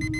Hallo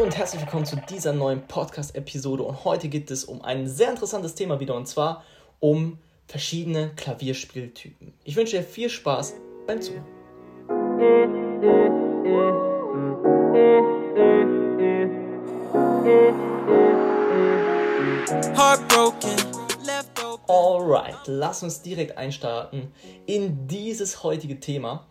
und herzlich willkommen zu dieser neuen Podcast-Episode. Und heute geht es um ein sehr interessantes Thema wieder und zwar um verschiedene Klavierspieltypen. Ich wünsche dir viel Spaß beim Zuhören. Alright, lass uns direkt einstarten in dieses heutige Thema.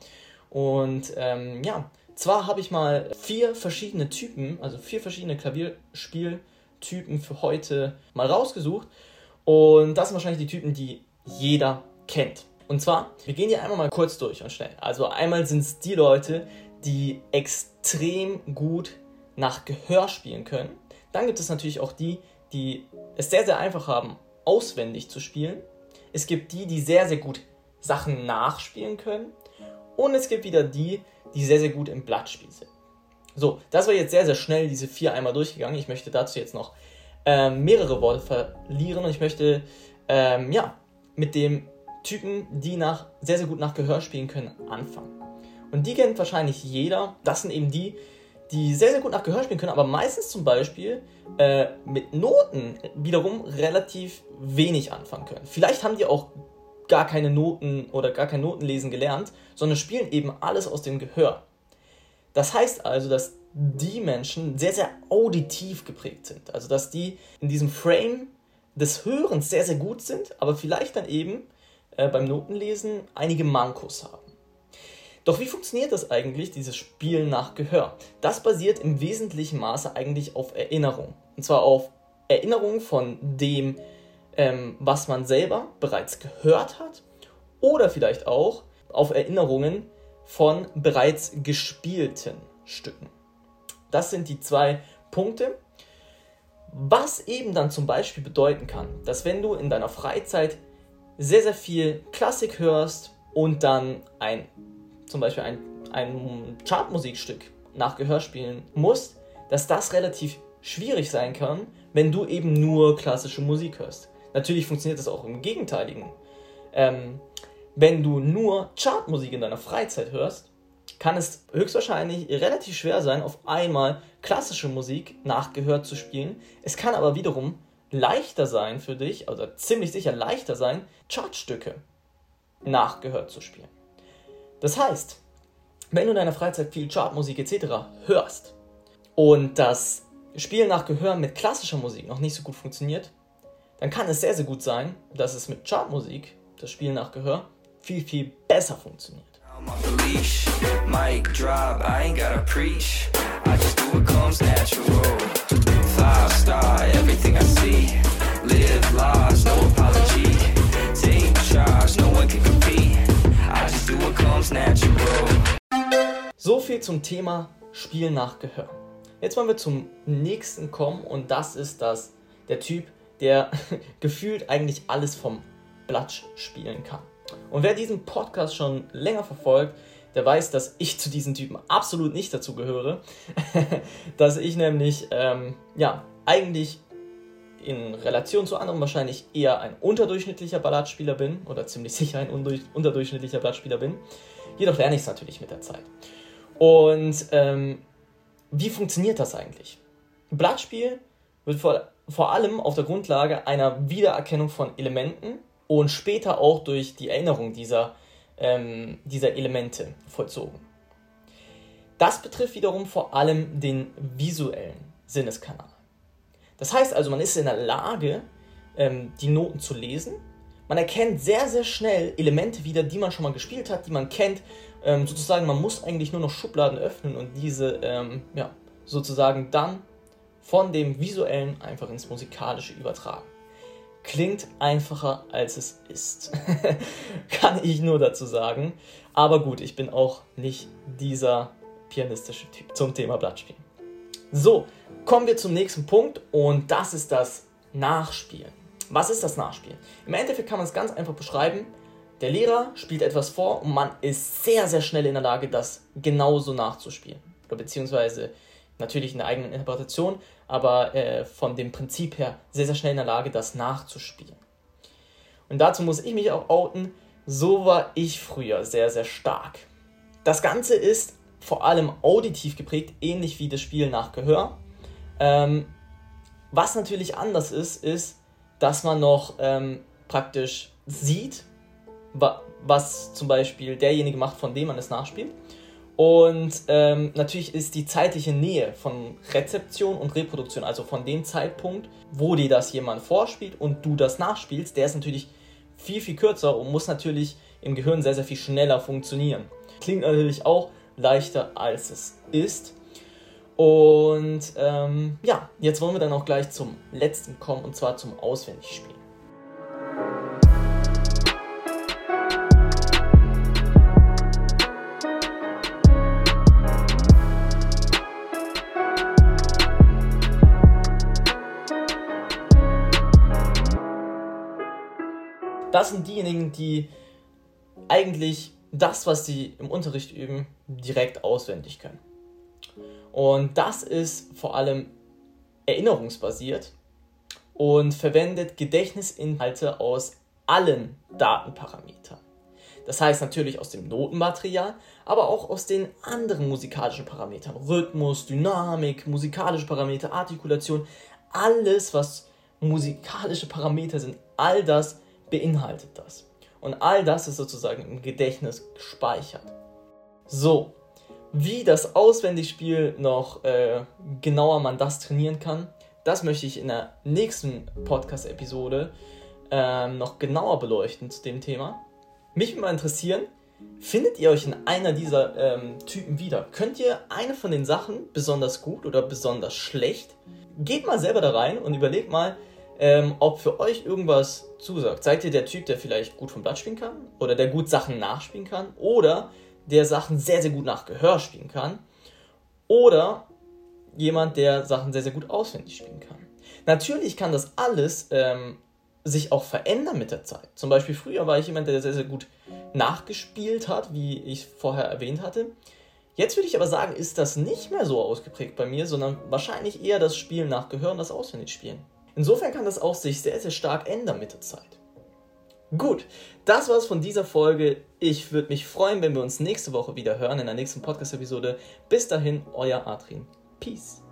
Und ähm, ja, zwar habe ich mal vier verschiedene Typen, also vier verschiedene Klavierspieltypen für heute mal rausgesucht. Und das sind wahrscheinlich die Typen, die jeder kennt. Und zwar, wir gehen hier einmal mal kurz durch und schnell. Also einmal sind es die Leute, die extrem gut nach Gehör spielen können. Dann gibt es natürlich auch die, die es sehr, sehr einfach haben, auswendig zu spielen. Es gibt die, die sehr, sehr gut Sachen nachspielen können. Und es gibt wieder die, die sehr, sehr gut im Blattspiel sind. So, das war jetzt sehr, sehr schnell diese vier einmal durchgegangen. Ich möchte dazu jetzt noch ähm, mehrere Worte verlieren und ich möchte ähm, ja, mit dem Typen, die nach, sehr, sehr gut nach Gehör spielen können, anfangen. Und die kennt wahrscheinlich jeder. Das sind eben die, die sehr, sehr gut nach Gehör spielen können, aber meistens zum Beispiel äh, mit Noten wiederum relativ wenig anfangen können. Vielleicht haben die auch gar keine Noten oder gar kein Notenlesen gelernt, sondern spielen eben alles aus dem Gehör. Das heißt also, dass die Menschen sehr, sehr auditiv geprägt sind. Also, dass die in diesem Frame des Hörens sehr, sehr gut sind, aber vielleicht dann eben äh, beim Notenlesen einige Mankos haben. Doch wie funktioniert das eigentlich, dieses Spielen nach Gehör? Das basiert im wesentlichen Maße eigentlich auf Erinnerung. Und zwar auf Erinnerung von dem, ähm, was man selber bereits gehört hat oder vielleicht auch auf Erinnerungen von bereits gespielten Stücken. Das sind die zwei Punkte. Was eben dann zum Beispiel bedeuten kann, dass wenn du in deiner Freizeit sehr, sehr viel Klassik hörst und dann ein, zum Beispiel ein, ein Chartmusikstück nach Gehör spielen musst, dass das relativ schwierig sein kann, wenn du eben nur klassische Musik hörst. Natürlich funktioniert das auch im Gegenteiligen. Ähm, wenn du nur Chartmusik in deiner Freizeit hörst, kann es höchstwahrscheinlich relativ schwer sein, auf einmal klassische Musik nachgehört zu spielen. Es kann aber wiederum leichter sein für dich, oder ziemlich sicher leichter sein, Chartstücke nachgehört zu spielen. Das heißt, wenn du in deiner Freizeit viel Chartmusik etc. hörst und das Spielen nach Gehör mit klassischer Musik noch nicht so gut funktioniert, dann kann es sehr, sehr gut sein, dass es mit Chartmusik, das Spielen nach Gehör, viel, viel besser funktioniert. So viel zum Thema Spielen nach Gehör. Jetzt wollen wir zum nächsten kommen und das ist das, der Typ, der gefühlt eigentlich alles vom Blatt spielen kann. Und wer diesen Podcast schon länger verfolgt, der weiß, dass ich zu diesen Typen absolut nicht dazu gehöre. dass ich nämlich, ähm, ja, eigentlich in Relation zu anderen wahrscheinlich eher ein unterdurchschnittlicher Balladspieler bin oder ziemlich sicher ein unterdurchschnittlicher Blattspieler bin. Jedoch lerne ich es natürlich mit der Zeit. Und ähm, wie funktioniert das eigentlich? Blattspiel wird vor, vor allem auf der Grundlage einer Wiedererkennung von Elementen und später auch durch die Erinnerung dieser, ähm, dieser Elemente vollzogen. Das betrifft wiederum vor allem den visuellen Sinneskanal. Das heißt also, man ist in der Lage, ähm, die Noten zu lesen. Man erkennt sehr, sehr schnell Elemente wieder, die man schon mal gespielt hat, die man kennt. Ähm, sozusagen, man muss eigentlich nur noch Schubladen öffnen und diese ähm, ja, sozusagen dann von dem visuellen einfach ins musikalische übertragen. Klingt einfacher als es ist. Kann ich nur dazu sagen. Aber gut, ich bin auch nicht dieser pianistische Typ zum Thema Blattspielen. So, kommen wir zum nächsten Punkt und das ist das Nachspielen. Was ist das Nachspielen? Im Endeffekt kann man es ganz einfach beschreiben. Der Lehrer spielt etwas vor und man ist sehr, sehr schnell in der Lage, das genauso nachzuspielen. Oder beziehungsweise natürlich in der eigenen Interpretation, aber äh, von dem Prinzip her sehr, sehr schnell in der Lage, das nachzuspielen. Und dazu muss ich mich auch outen, so war ich früher sehr, sehr stark. Das Ganze ist vor allem auditiv geprägt, ähnlich wie das Spiel nach Gehör. Ähm, was natürlich anders ist, ist, dass man noch ähm, praktisch sieht, wa was zum Beispiel derjenige macht, von dem man es nachspielt. Und ähm, natürlich ist die zeitliche Nähe von Rezeption und Reproduktion, also von dem Zeitpunkt, wo dir das jemand vorspielt und du das nachspielst, der ist natürlich viel, viel kürzer und muss natürlich im Gehirn sehr, sehr viel schneller funktionieren. Klingt natürlich auch leichter, als es ist. Und ähm, ja, jetzt wollen wir dann auch gleich zum letzten kommen und zwar zum Auswendigspielen. Das sind diejenigen, die eigentlich das, was sie im Unterricht üben, direkt auswendig können. Und das ist vor allem erinnerungsbasiert und verwendet Gedächtnisinhalte aus allen Datenparametern. Das heißt natürlich aus dem Notenmaterial, aber auch aus den anderen musikalischen Parametern. Rhythmus, Dynamik, musikalische Parameter, Artikulation, alles, was musikalische Parameter sind, all das beinhaltet das. Und all das ist sozusagen im Gedächtnis gespeichert. So, wie das Auswendigspiel noch äh, genauer man das trainieren kann, das möchte ich in der nächsten Podcast-Episode äh, noch genauer beleuchten zu dem Thema. Mich würde mal interessieren, findet ihr euch in einer dieser ähm, Typen wieder? Könnt ihr eine von den Sachen besonders gut oder besonders schlecht? Geht mal selber da rein und überlegt mal, ähm, ob für euch irgendwas zusagt. Seid ihr der Typ, der vielleicht gut vom Blatt spielen kann? Oder der gut Sachen nachspielen kann? Oder der Sachen sehr, sehr gut nach Gehör spielen kann. Oder jemand, der Sachen sehr, sehr gut auswendig spielen kann. Natürlich kann das alles ähm, sich auch verändern mit der Zeit. Zum Beispiel früher war ich jemand, der sehr, sehr gut nachgespielt hat, wie ich vorher erwähnt hatte. Jetzt würde ich aber sagen, ist das nicht mehr so ausgeprägt bei mir, sondern wahrscheinlich eher das Spielen nach Gehör und das Auswendigspielen. Insofern kann das auch sich sehr, sehr stark ändern mit der Zeit. Gut, das war's von dieser Folge. Ich würde mich freuen, wenn wir uns nächste Woche wieder hören in der nächsten Podcast-Episode. Bis dahin, euer Adrian. Peace.